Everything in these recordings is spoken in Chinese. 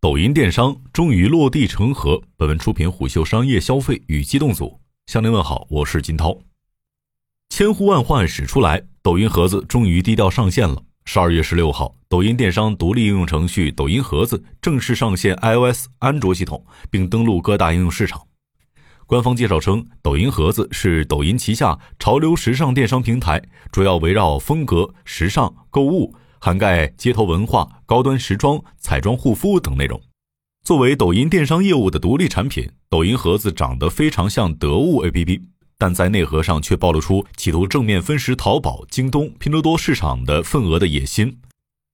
抖音电商终于落地成盒。本文出品虎嗅商业消费与机动组。向您问好，我是金涛。千呼万唤始出来，抖音盒子终于低调上线了。十二月十六号，抖音电商独立应用程序抖音盒子正式上线 iOS、安卓系统，并登陆各大应用市场。官方介绍称，抖音盒子是抖音旗下潮流时尚电商平台，主要围绕风格、时尚、购物。涵盖街头文化、高端时装、彩妆护肤等内容。作为抖音电商业务的独立产品，抖音盒子长得非常像得物 APP，但在内核上却暴露出企图正面分食淘宝、京东、拼多多市场的份额的野心。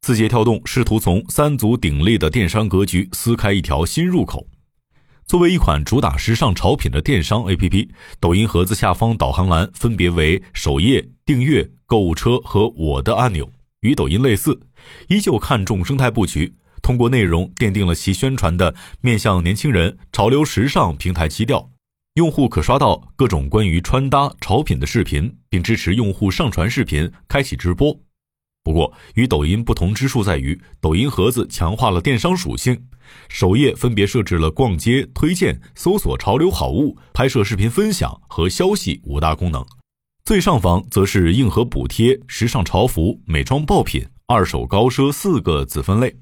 字节跳动试图从三足鼎立的电商格局撕开一条新入口。作为一款主打时尚潮品的电商 APP，抖音盒子下方导航栏分别为首页、订阅、购物车和我的按钮。与抖音类似，依旧看重生态布局，通过内容奠定了其宣传的面向年轻人、潮流时尚平台基调。用户可刷到各种关于穿搭、潮品的视频，并支持用户上传视频、开启直播。不过，与抖音不同之处在于，抖音盒子强化了电商属性，首页分别设置了逛街、推荐、搜索潮流好物、拍摄视频分享和消息五大功能。最上方则是硬核补贴、时尚潮服、美妆爆品、二手高奢四个子分类。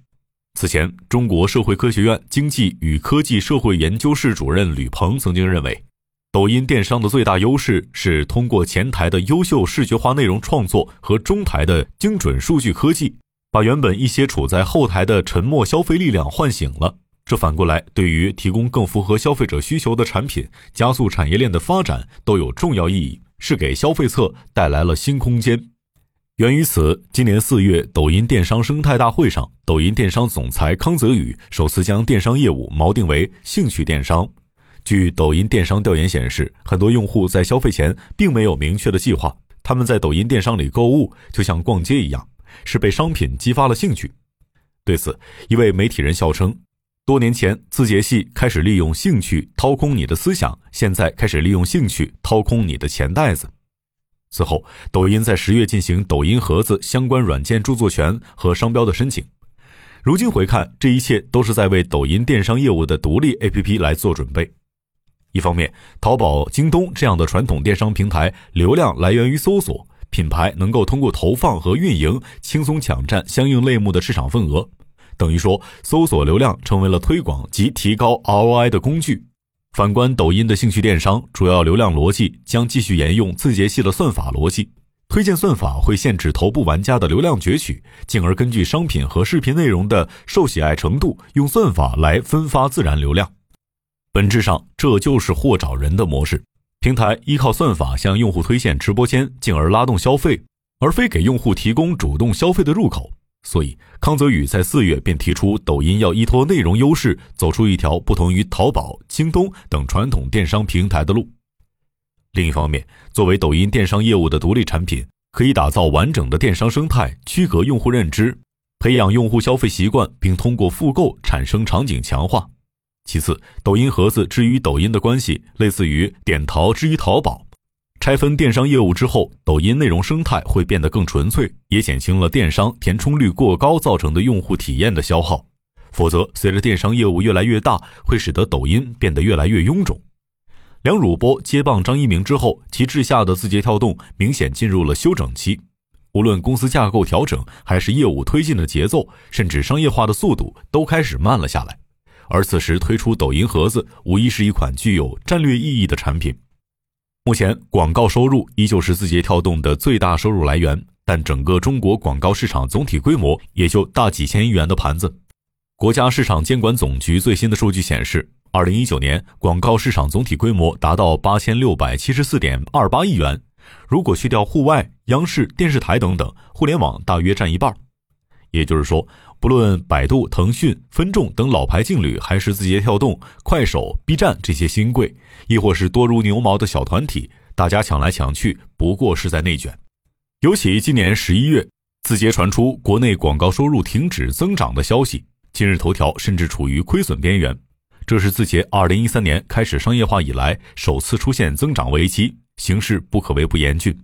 此前，中国社会科学院经济与科技社会研究室主任吕鹏曾经认为，抖音电商的最大优势是通过前台的优秀视觉化内容创作和中台的精准数据科技，把原本一些处在后台的沉默消费力量唤醒了。这反过来对于提供更符合消费者需求的产品、加速产业链的发展都有重要意义。是给消费侧带来了新空间。源于此，今年四月，抖音电商生态大会上，抖音电商总裁康泽宇首次将电商业务锚定为兴趣电商。据抖音电商调研显示，很多用户在消费前并没有明确的计划，他们在抖音电商里购物就像逛街一样，是被商品激发了兴趣。对此，一位媒体人笑称。多年前，字节系开始利用兴趣掏空你的思想，现在开始利用兴趣掏空你的钱袋子。此后，抖音在十月进行抖音盒子相关软件著作权和商标的申请。如今回看，这一切都是在为抖音电商业务的独立 APP 来做准备。一方面，淘宝、京东这样的传统电商平台流量来源于搜索，品牌能够通过投放和运营轻松抢占相应类目的市场份额。等于说，搜索流量成为了推广及提高 ROI 的工具。反观抖音的兴趣电商，主要流量逻辑将继续沿用字节系的算法逻辑，推荐算法会限制头部玩家的流量攫取，进而根据商品和视频内容的受喜爱程度，用算法来分发自然流量。本质上，这就是货找人的模式。平台依靠算法向用户推荐直播间，进而拉动消费，而非给用户提供主动消费的入口。所以，康泽宇在四月便提出，抖音要依托内容优势，走出一条不同于淘宝、京东等传统电商平台的路。另一方面，作为抖音电商业务的独立产品，可以打造完整的电商生态，区隔用户认知，培养用户消费习惯，并通过复购产生场景强化。其次，抖音盒子之于抖音的关系，类似于点淘之于淘宝。拆分电商业务之后，抖音内容生态会变得更纯粹，也减轻了电商填充率过高造成的用户体验的消耗。否则，随着电商业务越来越大，会使得抖音变得越来越臃肿。梁汝波接棒张一鸣之后，其治下的字节跳动明显进入了休整期。无论公司架构调整，还是业务推进的节奏，甚至商业化的速度，都开始慢了下来。而此时推出抖音盒子，无疑是一款具有战略意义的产品。目前，广告收入依旧是字节跳动的最大收入来源，但整个中国广告市场总体规模也就大几千亿元的盘子。国家市场监管总局最新的数据显示，二零一九年广告市场总体规模达到八千六百七十四点二八亿元，如果去掉户外、央视、电视台等等，互联网大约占一半。也就是说。不论百度、腾讯、分众等老牌劲旅，还是字节跳动、快手、B 站这些新贵，亦或是多如牛毛的小团体，大家抢来抢去，不过是在内卷。尤其今年十一月，字节传出国内广告收入停止增长的消息，今日头条甚至处于亏损边缘。这是字节二零一三年开始商业化以来首次出现增长危机，形势不可谓不严峻。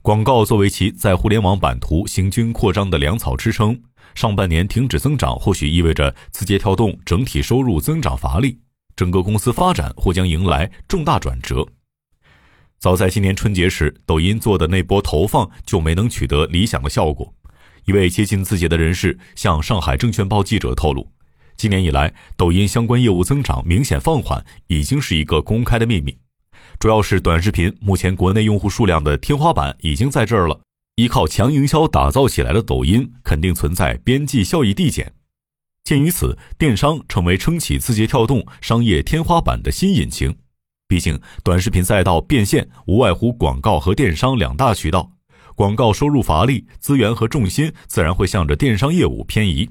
广告作为其在互联网版图行军扩张的粮草支撑。上半年停止增长或许意味着字节跳动整体收入增长乏力，整个公司发展或将迎来重大转折。早在今年春节时，抖音做的那波投放就没能取得理想的效果。一位接近字节的人士向上海证券报记者透露，今年以来，抖音相关业务增长明显放缓，已经是一个公开的秘密。主要是短视频目前国内用户数量的天花板已经在这儿了，依靠强营销打造起来的抖音肯定存在边际效益递减。鉴于此，电商成为撑起字节跳动商业天花板的新引擎。毕竟，短视频赛道变现无外乎广告和电商两大渠道，广告收入乏力，资源和重心自然会向着电商业务偏移。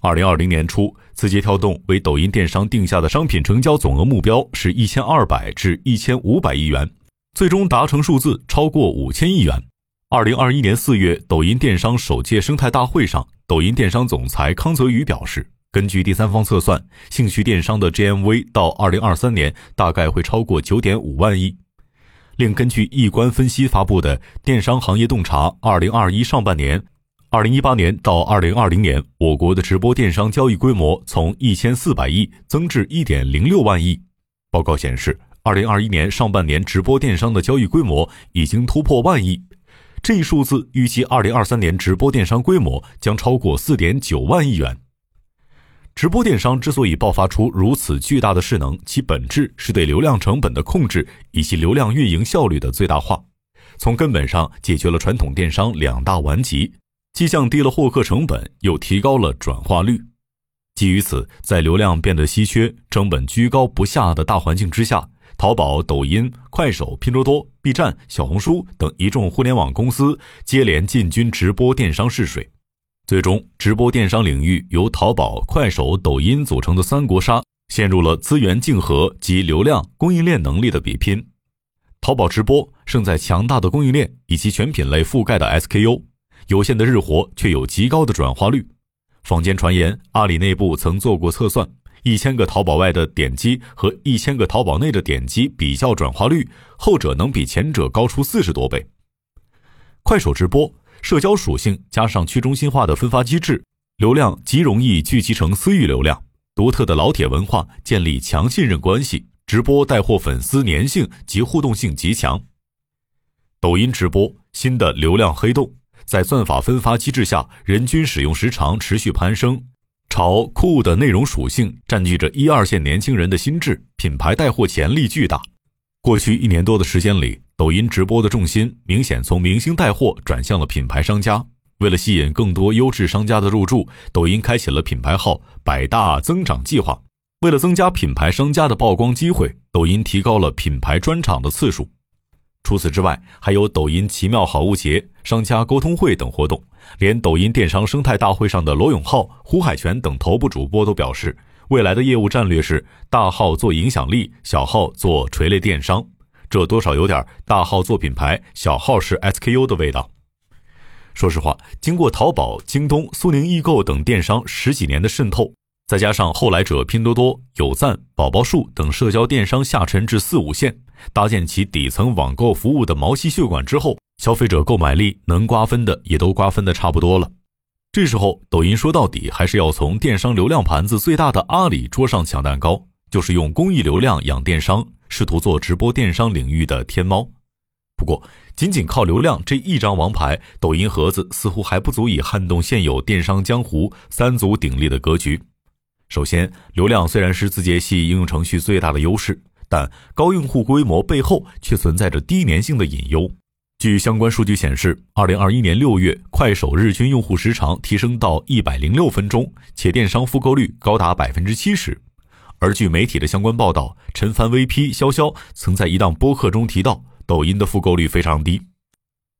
二零二零年初，字节跳动为抖音电商定下的商品成交总额目标是一千二百至一千五百亿元，最终达成数字超过五千亿元。二零二一年四月，抖音电商首届生态大会上，抖音电商总裁康泽宇表示，根据第三方测算，兴趣电商的 GMV 到二零二三年大概会超过九点五万亿。另根据易观分析发布的《电商行业洞察二零二一上半年》。二零一八年到二零二零年，我国的直播电商交易规模从一千四百亿增至一点零六万亿。报告显示，二零二一年上半年直播电商的交易规模已经突破万亿，这一数字预计二零二三年直播电商规模将超过四点九万亿元。直播电商之所以爆发出如此巨大的势能，其本质是对流量成本的控制以及流量运营效率的最大化，从根本上解决了传统电商两大顽疾。既降低了获客成本，又提高了转化率。基于此，在流量变得稀缺、成本居高不下的大环境之下，淘宝、抖音、快手、拼多多、B 站、小红书等一众互联网公司接连进军直播电商试水，最终，直播电商领域由淘宝、快手、抖音组成的三国杀陷入了资源竞合及流量供应链能力的比拼。淘宝直播胜在强大的供应链以及全品类覆盖的 SKU。有限的日活却有极高的转化率。坊间传言，阿里内部曾做过测算，一千个淘宝外的点击和一千个淘宝内的点击比较转化率，后者能比前者高出四十多倍。快手直播社交属性加上去中心化的分发机制，流量极容易聚集成私域流量。独特的老铁文化建立强信任关系，直播带货粉丝粘性及互动性极强。抖音直播新的流量黑洞。在算法分发机制下，人均使用时长持续攀升，潮酷的内容属性占据着一二线年轻人的心智，品牌带货潜力巨大。过去一年多的时间里，抖音直播的重心明显从明星带货转向了品牌商家。为了吸引更多优质商家的入驻，抖音开启了品牌号百大增长计划。为了增加品牌商家的曝光机会，抖音提高了品牌专场的次数。除此之外，还有抖音奇妙好物节、商家沟通会等活动。连抖音电商生态大会上的罗永浩、胡海泉等头部主播都表示，未来的业务战略是大号做影响力，小号做垂类电商。这多少有点大号做品牌，小号是 SKU 的味道。说实话，经过淘宝、京东、苏宁易购等电商十几年的渗透。再加上后来者拼多多、有赞、宝宝树等社交电商下沉至四五线，搭建起底层网购服务的毛细血管之后，消费者购买力能瓜分的也都瓜分的差不多了。这时候，抖音说到底还是要从电商流量盘子最大的阿里桌上抢蛋糕，就是用公益流量养电商，试图做直播电商领域的天猫。不过，仅仅靠流量这一张王牌，抖音盒子似乎还不足以撼动现有电商江湖三足鼎立的格局。首先，流量虽然是字节系应用程序最大的优势，但高用户规模背后却存在着低粘性的隐忧。据相关数据显示，二零二一年六月，快手日均用户时长提升到一百零六分钟，且电商复购率高达百分之七十。而据媒体的相关报道，陈凡 VP 潇潇曾在一档播客中提到，抖音的复购率非常低。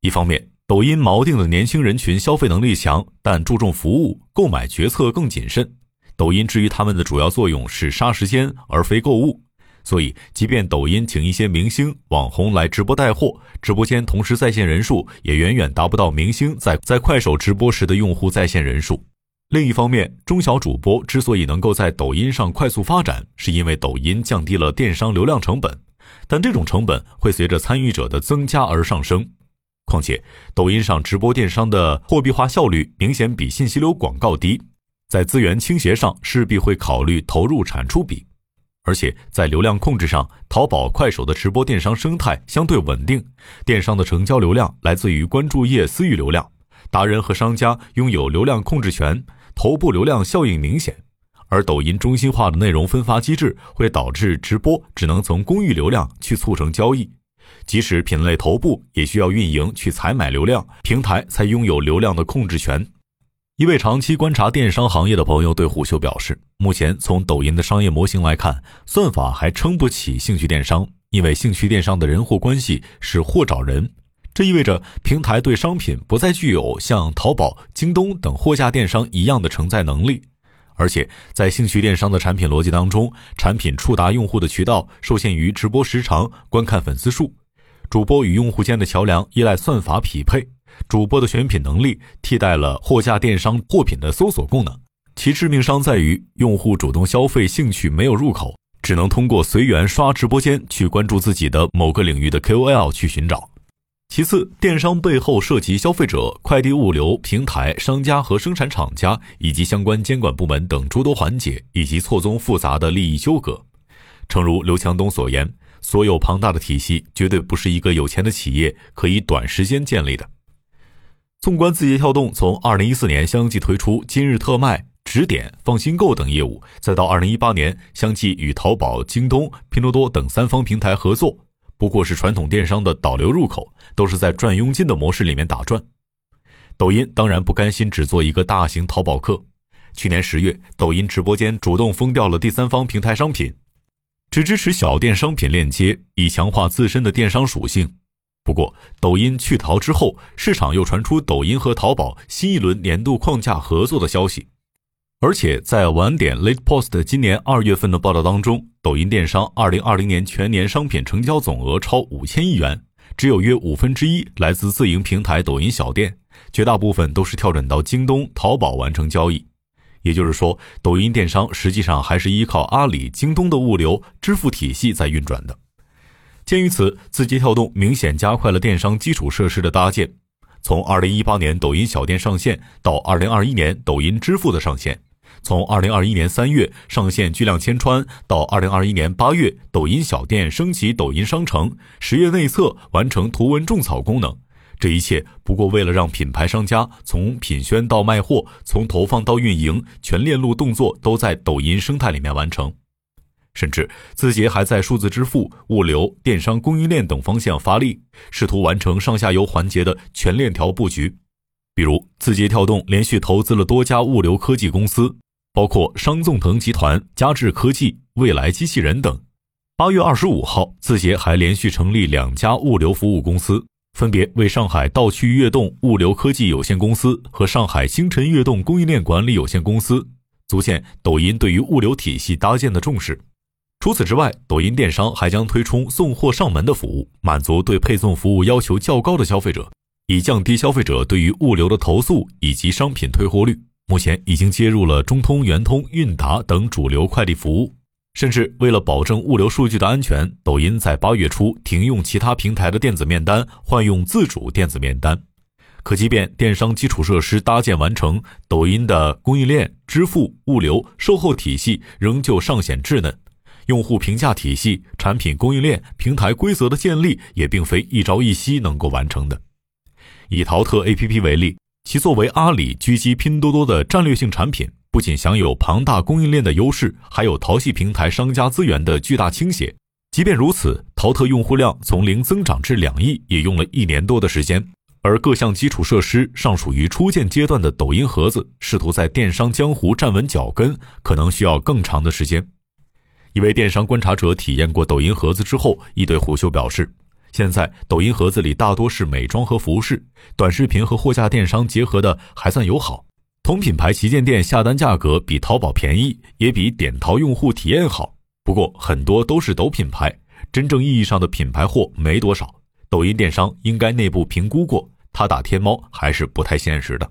一方面，抖音锚定的年轻人群消费能力强，但注重服务，购买决策更谨慎。抖音至于他们的主要作用是杀时间而非购物，所以即便抖音请一些明星网红来直播带货，直播间同时在线人数也远远达不到明星在在快手直播时的用户在线人数。另一方面，中小主播之所以能够在抖音上快速发展，是因为抖音降低了电商流量成本，但这种成本会随着参与者的增加而上升。况且，抖音上直播电商的货币化效率明显比信息流广告低，在资源倾斜上势必会考虑投入产出比。而且在流量控制上，淘宝、快手的直播电商生态相对稳定，电商的成交流量来自于关注页私域流量，达人和商家拥有流量控制权，头部流量效应明显。而抖音中心化的内容分发机制会导致直播只能从公域流量去促成交易。即使品类头部，也需要运营去采买流量，平台才拥有流量的控制权。一位长期观察电商行业的朋友对虎嗅表示，目前从抖音的商业模型来看，算法还撑不起兴趣电商，因为兴趣电商的人货关系是货找人，这意味着平台对商品不再具有像淘宝、京东等货架电商一样的承载能力。而且，在兴趣电商的产品逻辑当中，产品触达用户的渠道受限于直播时长、观看粉丝数。主播与用户间的桥梁依赖算法匹配，主播的选品能力替代了货架电商货品的搜索功能。其致命伤在于，用户主动消费兴趣没有入口，只能通过随缘刷直播间去关注自己的某个领域的 KOL 去寻找。其次，电商背后涉及消费者、快递物流平台、商家和生产厂家以及相关监管部门等诸多环节，以及错综复杂的利益纠葛。诚如刘强东所言。所有庞大的体系绝对不是一个有钱的企业可以短时间建立的。纵观字节跳动从2014年相继推出今日特卖、直点、放心购等业务，再到2018年相继与淘宝、京东、拼多多等三方平台合作，不过是传统电商的导流入口，都是在赚佣金的模式里面打转。抖音当然不甘心只做一个大型淘宝客，去年十月，抖音直播间主动封掉了第三方平台商品。只支持小店商品链接，以强化自身的电商属性。不过，抖音去淘之后，市场又传出抖音和淘宝新一轮年度框架合作的消息。而且，在晚点 Late Post 今年二月份的报道当中，抖音电商二零二零年全年商品成交总额超五千亿元，只有约五分之一来自自营平台抖音小店，绝大部分都是跳转到京东、淘宝完成交易。也就是说，抖音电商实际上还是依靠阿里、京东的物流支付体系在运转的。鉴于此，字节跳动明显加快了电商基础设施的搭建。从2018年抖音小店上线到2021年抖音支付的上线，从2021年3月上线巨量千川到2021年8月抖音小店升级抖音商城，十月内测完成图文种草功能。这一切不过为了让品牌商家从品宣到卖货，从投放到运营，全链路动作都在抖音生态里面完成。甚至字节还在数字支付、物流、电商供应链等方向发力，试图完成上下游环节的全链条布局。比如，字节跳动连续投资了多家物流科技公司，包括商纵腾集团、佳智科技、未来机器人等。八月二十五号，字节还连续成立两家物流服务公司。分别为上海道趣悦动物流科技有限公司和上海星辰悦动供应链管理有限公司，足见抖音对于物流体系搭建的重视。除此之外，抖音电商还将推出送货上门的服务，满足对配送服务要求较高的消费者，以降低消费者对于物流的投诉以及商品退货率。目前已经接入了中通、圆通、韵达等主流快递服务。甚至为了保证物流数据的安全，抖音在八月初停用其他平台的电子面单，换用自主电子面单。可即便电商基础设施搭建完成，抖音的供应链、支付、物流、售后体系仍旧尚显稚嫩，用户评价体系、产品供应链、平台规则的建立也并非一朝一夕能够完成的。以淘特 APP 为例，其作为阿里狙击拼多多的战略性产品。不仅享有庞大供应链的优势，还有淘系平台商家资源的巨大倾斜。即便如此，淘特用户量从零增长至两亿，也用了一年多的时间。而各项基础设施尚属于初建阶段的抖音盒子，试图在电商江湖站稳脚跟，可能需要更长的时间。一位电商观察者体验过抖音盒子之后，亦对虎嗅表示：“现在抖音盒子里大多是美妆和服饰，短视频和货架电商结合的还算友好。”同品牌旗舰店下单价格比淘宝便宜，也比点淘用户体验好。不过很多都是抖品牌，真正意义上的品牌货没多少。抖音电商应该内部评估过，他打天猫还是不太现实的。